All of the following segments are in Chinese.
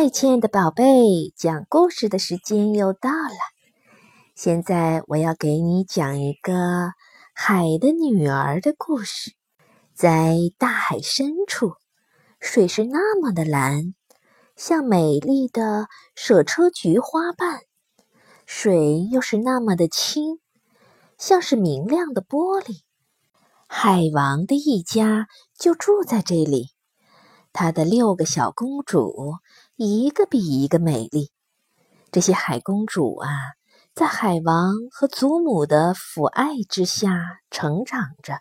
嗨，亲爱的宝贝，讲故事的时间又到了。现在我要给你讲一个海的女儿的故事。在大海深处，水是那么的蓝，像美丽的舍车菊花瓣；水又是那么的清，像是明亮的玻璃。海王的一家就住在这里，他的六个小公主。一个比一个美丽，这些海公主啊，在海王和祖母的抚爱之下成长着。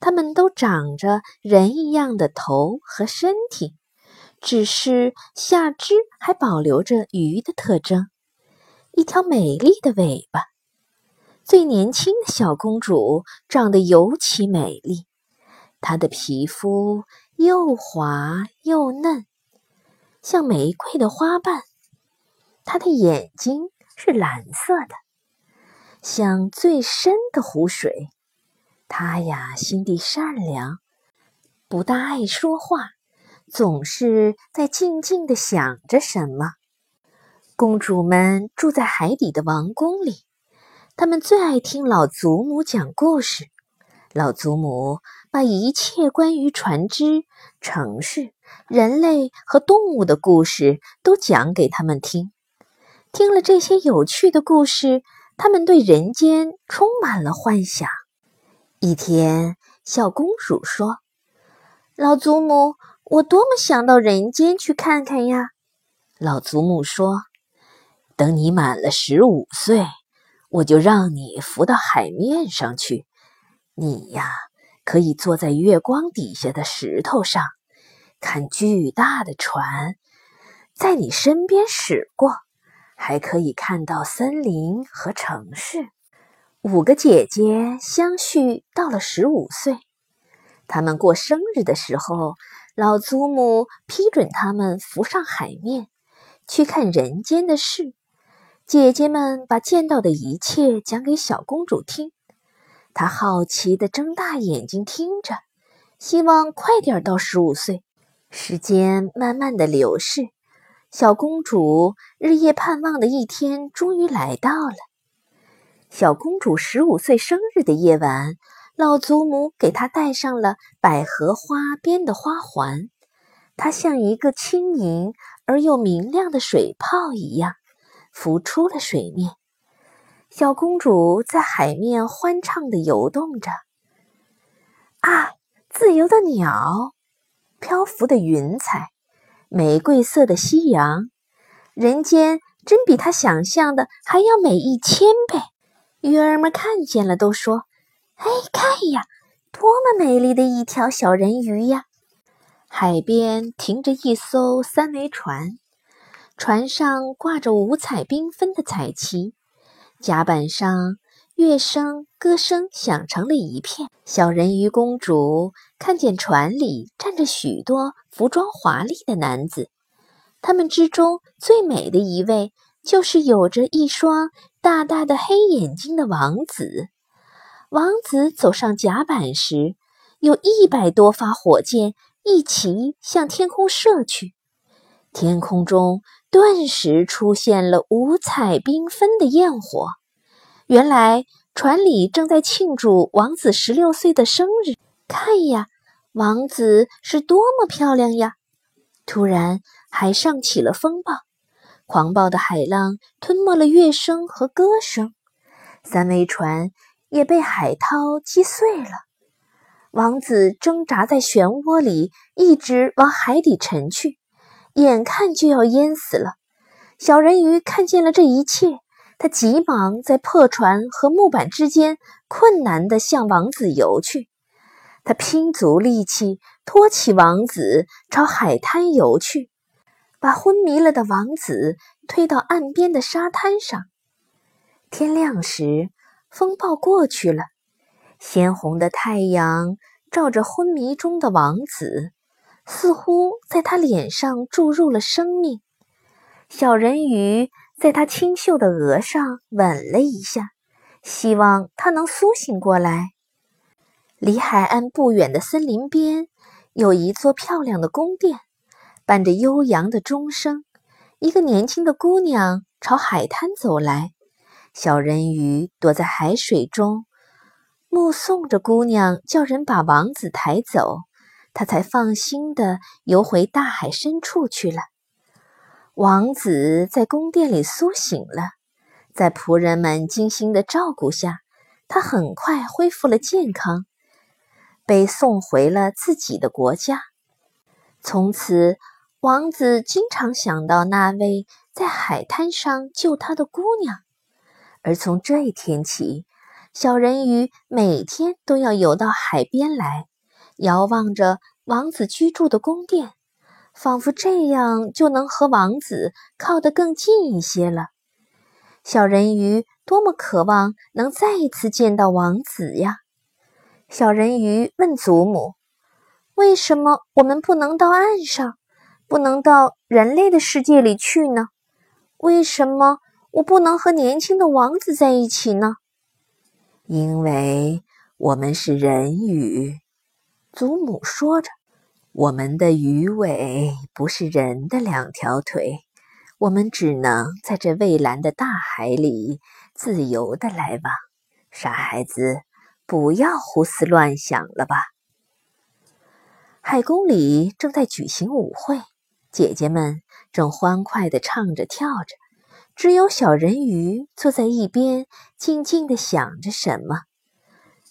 她们都长着人一样的头和身体，只是下肢还保留着鱼的特征，一条美丽的尾巴。最年轻的小公主长得尤其美丽，她的皮肤又滑又嫩。像玫瑰的花瓣，它的眼睛是蓝色的，像最深的湖水。它呀，心地善良，不大爱说话，总是在静静的想着什么。公主们住在海底的王宫里，她们最爱听老祖母讲故事。老祖母把一切关于船只、城市、人类和动物的故事都讲给他们听。听了这些有趣的故事，他们对人间充满了幻想。一天，小公主说：“老祖母，我多么想到人间去看看呀！”老祖母说：“等你满了十五岁，我就让你浮到海面上去。”你呀，可以坐在月光底下的石头上，看巨大的船在你身边驶过，还可以看到森林和城市。五个姐姐相续到了十五岁，她们过生日的时候，老祖母批准她们浮上海面，去看人间的事。姐姐们把见到的一切讲给小公主听。他好奇地睁大眼睛听着，希望快点到十五岁。时间慢慢的流逝，小公主日夜盼望的一天终于来到了。小公主十五岁生日的夜晚，老祖母给她戴上了百合花编的花环，她像一个轻盈而又明亮的水泡一样，浮出了水面。小公主在海面欢畅地游动着。啊，自由的鸟，漂浮的云彩，玫瑰色的夕阳，人间真比她想象的还要美一千倍。鱼儿们看见了，都说：“哎，看呀，多么美丽的一条小人鱼呀！”海边停着一艘三桅船，船上挂着五彩缤纷的彩旗。甲板上，乐声、歌声响成了一片。小人鱼公主看见船里站着许多服装华丽的男子，他们之中最美的一位，就是有着一双大大的黑眼睛的王子。王子走上甲板时，有一百多发火箭一齐向天空射去，天空中。顿时出现了五彩缤纷的焰火。原来船里正在庆祝王子十六岁的生日。看呀，王子是多么漂亮呀！突然，海上起了风暴，狂暴的海浪吞没了乐声和歌声，三桅船也被海涛击碎了。王子挣扎在漩涡里，一直往海底沉去。眼看就要淹死了，小人鱼看见了这一切，他急忙在破船和木板之间困难地向王子游去。他拼足力气托起王子，朝海滩游去，把昏迷了的王子推到岸边的沙滩上。天亮时，风暴过去了，鲜红的太阳照着昏迷中的王子。似乎在他脸上注入了生命，小人鱼在他清秀的额上吻了一下，希望他能苏醒过来。离海岸不远的森林边有一座漂亮的宫殿，伴着悠扬的钟声，一个年轻的姑娘朝海滩走来，小人鱼躲在海水中，目送着姑娘叫人把王子抬走，他才放心的游回大海深处去了。王子在宫殿里苏醒了，在仆人们精心的照顾下，他很快恢复了健康，被送回了自己的国家。从此。王子经常想到那位在海滩上救他的姑娘，而从这一天起，小人鱼每天都要游到海边来，遥望着王子居住的宫殿，仿佛这样就能和王子靠得更近一些了。小人鱼多么渴望能再一次见到王子呀！小人鱼问祖母：“为什么我们不能到岸上？”不能到人类的世界里去呢？为什么我不能和年轻的王子在一起呢？因为我们是人鱼，祖母说着，我们的鱼尾不是人的两条腿，我们只能在这蔚蓝的大海里自由的来往。傻孩子，不要胡思乱想了吧。海宫里正在举行舞会。姐姐们正欢快地唱着跳着，只有小人鱼坐在一边，静静地想着什么。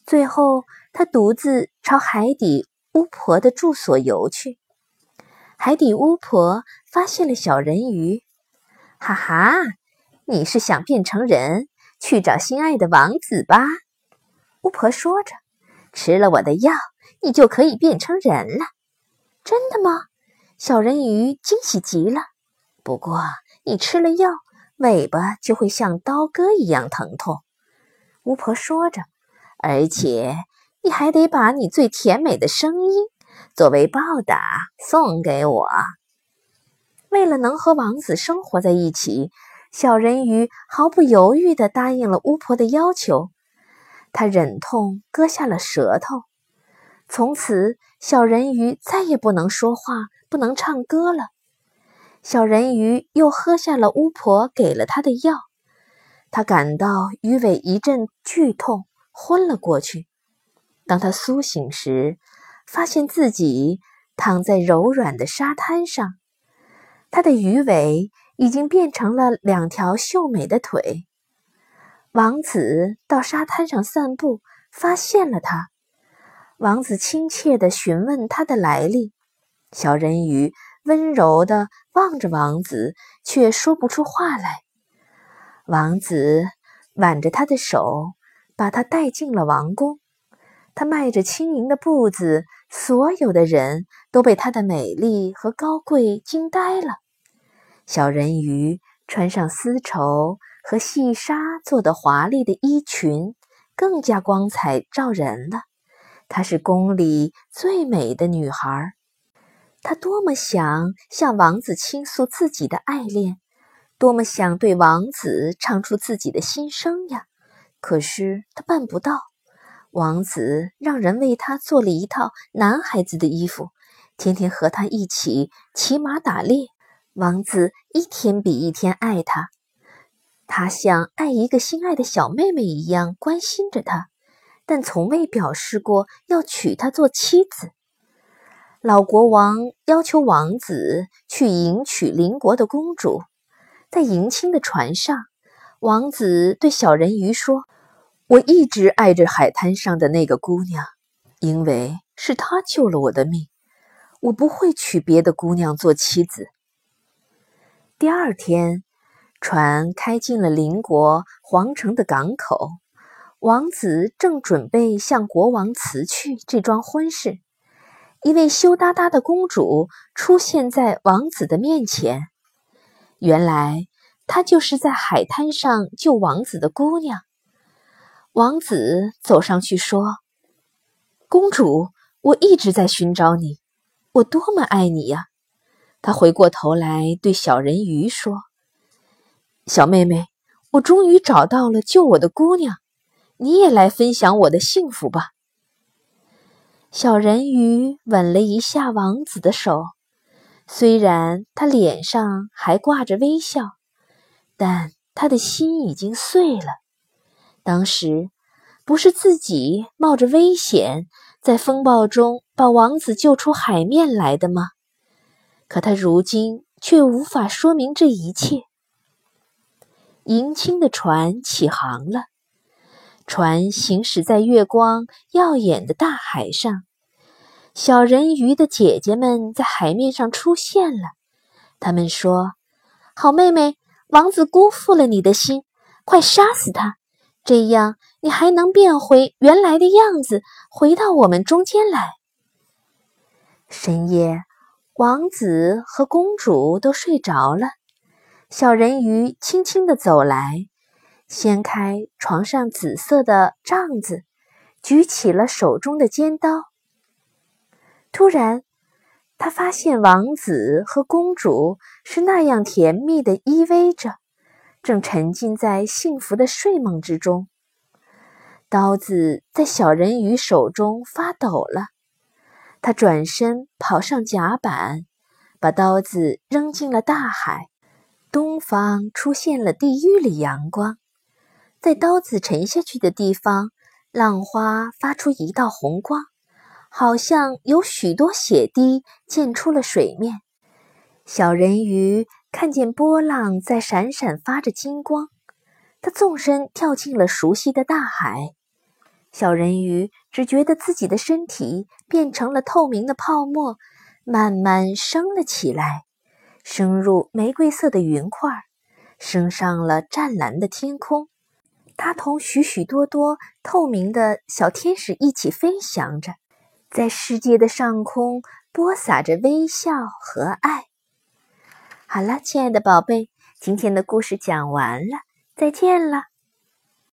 最后，他独自朝海底巫婆的住所游去。海底巫婆发现了小人鱼，哈哈，你是想变成人去找心爱的王子吧？巫婆说着，吃了我的药，你就可以变成人了。真的吗？小人鱼惊喜极了，不过你吃了药，尾巴就会像刀割一样疼痛。巫婆说着，而且你还得把你最甜美的声音作为报答送给我。为了能和王子生活在一起，小人鱼毫不犹豫地答应了巫婆的要求。他忍痛割下了舌头，从此小人鱼再也不能说话。不能唱歌了。小人鱼又喝下了巫婆给了他的药，他感到鱼尾一阵剧痛，昏了过去。当他苏醒时，发现自己躺在柔软的沙滩上，他的鱼尾已经变成了两条秀美的腿。王子到沙滩上散步，发现了他。王子亲切地询问他的来历。小人鱼温柔地望着王子，却说不出话来。王子挽着他的手，把他带进了王宫。她迈着轻盈的步子，所有的人都被她的美丽和高贵惊呆了。小人鱼穿上丝绸和细纱做的华丽的衣裙，更加光彩照人了。她是宫里最美的女孩。她多么想向王子倾诉自己的爱恋，多么想对王子唱出自己的心声呀！可是她办不到。王子让人为他做了一套男孩子的衣服，天天和他一起骑马打猎。王子一天比一天爱他，他像爱一个心爱的小妹妹一样关心着他，但从未表示过要娶她做妻子。老国王要求王子去迎娶邻国的公主，在迎亲的船上，王子对小人鱼说：“我一直爱着海滩上的那个姑娘，因为是她救了我的命。我不会娶别的姑娘做妻子。”第二天，船开进了邻国皇城的港口，王子正准备向国王辞去这桩婚事。一位羞答答的公主出现在王子的面前。原来，她就是在海滩上救王子的姑娘。王子走上去说：“公主，我一直在寻找你，我多么爱你呀！”他回过头来对小人鱼说：“小妹妹，我终于找到了救我的姑娘，你也来分享我的幸福吧。”小人鱼吻了一下王子的手，虽然他脸上还挂着微笑，但他的心已经碎了。当时不是自己冒着危险在风暴中把王子救出海面来的吗？可他如今却无法说明这一切。迎亲的船起航了，船行驶在月光耀眼的大海上。小人鱼的姐姐们在海面上出现了。他们说：“好妹妹，王子辜负了你的心，快杀死他，这样你还能变回原来的样子，回到我们中间来。”深夜，王子和公主都睡着了。小人鱼轻轻地走来，掀开床上紫色的帐子，举起了手中的尖刀。突然，他发现王子和公主是那样甜蜜的依偎着，正沉浸在幸福的睡梦之中。刀子在小人鱼手中发抖了，他转身跑上甲板，把刀子扔进了大海。东方出现了地狱里阳光，在刀子沉下去的地方，浪花发出一道红光，好像有许多血滴溅出了水面。小人鱼看见波浪在闪闪发着金光，它纵身跳进了熟悉的大海。小人鱼只觉得自己的身体变成了透明的泡沫，慢慢升了起来。升入玫瑰色的云块，升上了湛蓝的天空。它同许许多多透明的小天使一起飞翔着，在世界的上空播撒着微笑和爱。好了，亲爱的宝贝，今天的故事讲完了，再见了。